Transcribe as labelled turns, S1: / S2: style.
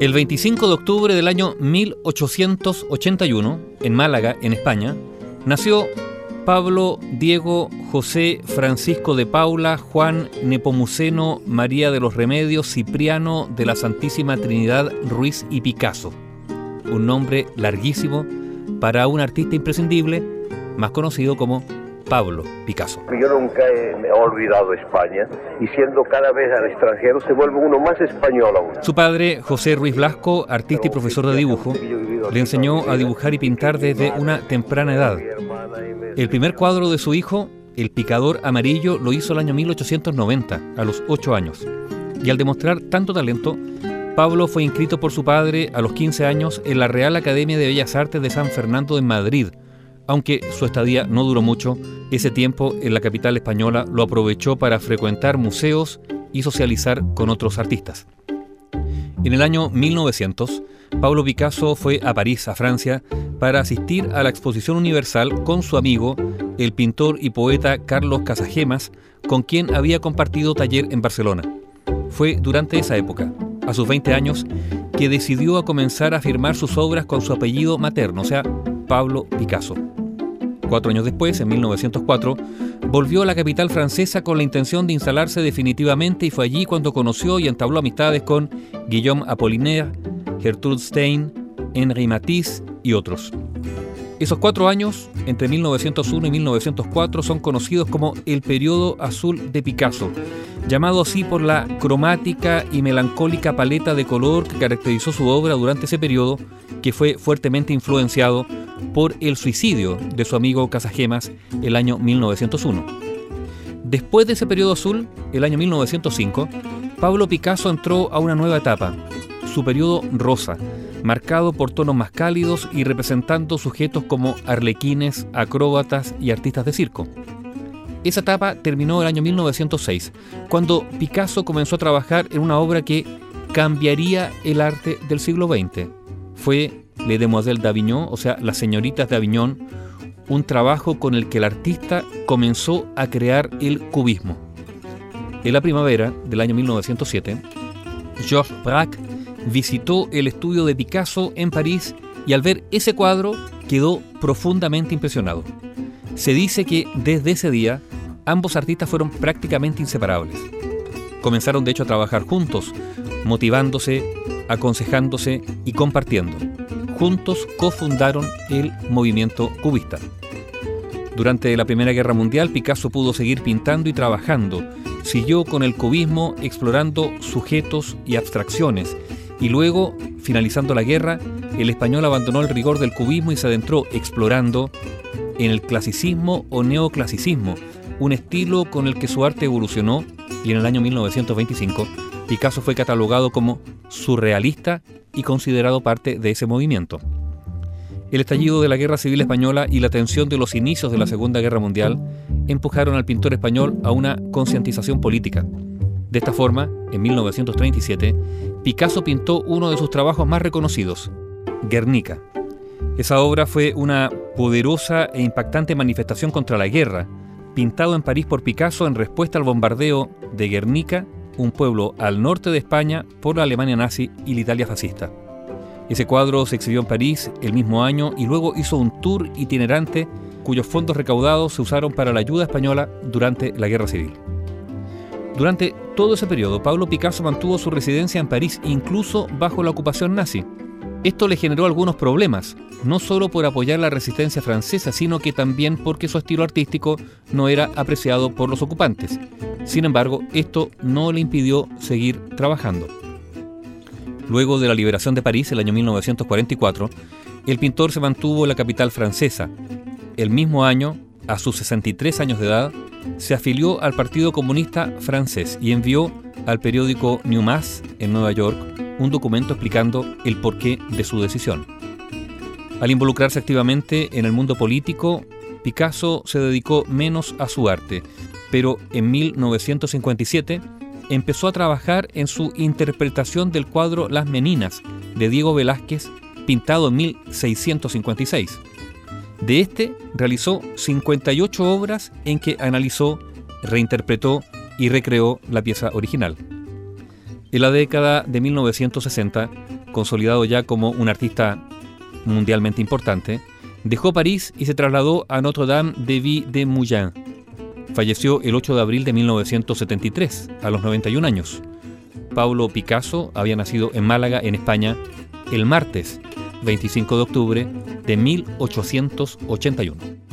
S1: El 25 de octubre del año 1881, en Málaga, en España, nació Pablo Diego José Francisco de Paula Juan Nepomuceno María de los Remedios Cipriano de la Santísima Trinidad Ruiz y Picasso. Un nombre larguísimo para un artista imprescindible, más conocido como Pablo Picasso.
S2: Yo nunca he, olvidado España y siendo cada vez al extranjero se vuelve uno más español aún.
S1: Su padre, José Ruiz Blasco, artista y profesor de dibujo, le enseñó a dibujar y pintar desde una temprana edad. El primer cuadro de su hijo, El picador amarillo, lo hizo el año 1890, a los 8 años. Y al demostrar tanto talento, Pablo fue inscrito por su padre a los 15 años en la Real Academia de Bellas Artes de San Fernando de Madrid, aunque su estadía no duró mucho, ese tiempo en la capital española lo aprovechó para frecuentar museos y socializar con otros artistas. En el año 1900, Pablo Picasso fue a París, a Francia, para asistir a la Exposición Universal con su amigo, el pintor y poeta Carlos Casagemas, con quien había compartido taller en Barcelona. Fue durante esa época, a sus 20 años, que decidió a comenzar a firmar sus obras con su apellido materno, o sea, Pablo Picasso. Cuatro años después, en 1904, volvió a la capital francesa con la intención de instalarse definitivamente y fue allí cuando conoció y entabló amistades con Guillaume Apollinaire, Gertrude Stein, Henri Matisse y otros. Esos cuatro años, entre 1901 y 1904, son conocidos como el periodo azul de Picasso, llamado así por la cromática y melancólica paleta de color que caracterizó su obra durante ese periodo, que fue fuertemente influenciado por el suicidio de su amigo Casagemas el año 1901. Después de ese periodo azul, el año 1905, Pablo Picasso entró a una nueva etapa, su periodo rosa, marcado por tonos más cálidos y representando sujetos como arlequines, acróbatas y artistas de circo. Esa etapa terminó el año 1906, cuando Picasso comenzó a trabajar en una obra que cambiaría el arte del siglo XX. Fue Les Demoiselles d'Avignon, o sea, Las Señoritas de Avignon, un trabajo con el que el artista comenzó a crear el cubismo. En la primavera del año 1907, Georges Braque visitó el estudio de Picasso en París y al ver ese cuadro quedó profundamente impresionado. Se dice que desde ese día ambos artistas fueron prácticamente inseparables. Comenzaron de hecho a trabajar juntos, motivándose, aconsejándose y compartiendo. Juntos cofundaron el movimiento cubista. Durante la Primera Guerra Mundial, Picasso pudo seguir pintando y trabajando. Siguió con el cubismo explorando sujetos y abstracciones. Y luego, finalizando la guerra, el español abandonó el rigor del cubismo y se adentró explorando en el clasicismo o neoclasicismo, un estilo con el que su arte evolucionó y en el año 1925 Picasso fue catalogado como surrealista y considerado parte de ese movimiento. El estallido de la Guerra Civil Española y la tensión de los inicios de la Segunda Guerra Mundial empujaron al pintor español a una concientización política. De esta forma, en 1937, Picasso pintó uno de sus trabajos más reconocidos, Guernica. Esa obra fue una poderosa e impactante manifestación contra la guerra, pintado en París por Picasso en respuesta al bombardeo de Guernica, un pueblo al norte de España, por la Alemania nazi y la Italia fascista. Ese cuadro se exhibió en París el mismo año y luego hizo un tour itinerante cuyos fondos recaudados se usaron para la ayuda española durante la Guerra Civil. Durante todo ese periodo, Pablo Picasso mantuvo su residencia en París, incluso bajo la ocupación nazi. Esto le generó algunos problemas, no solo por apoyar la resistencia francesa, sino que también porque su estilo artístico no era apreciado por los ocupantes. Sin embargo, esto no le impidió seguir trabajando. Luego de la liberación de París, el año 1944, el pintor se mantuvo en la capital francesa. El mismo año, a sus 63 años de edad, se afilió al Partido Comunista francés y envió al periódico New Mass en Nueva York un documento explicando el porqué de su decisión. Al involucrarse activamente en el mundo político, Picasso se dedicó menos a su arte, pero en 1957 empezó a trabajar en su interpretación del cuadro Las Meninas de Diego Velázquez, pintado en 1656. De este realizó 58 obras en que analizó, reinterpretó y recreó la pieza original. En la década de 1960, consolidado ya como un artista mundialmente importante, dejó París y se trasladó a Notre-Dame de Vie de Moulins. Falleció el 8 de abril de 1973, a los 91 años. Pablo Picasso había nacido en Málaga, en España, el martes 25 de octubre de 1881.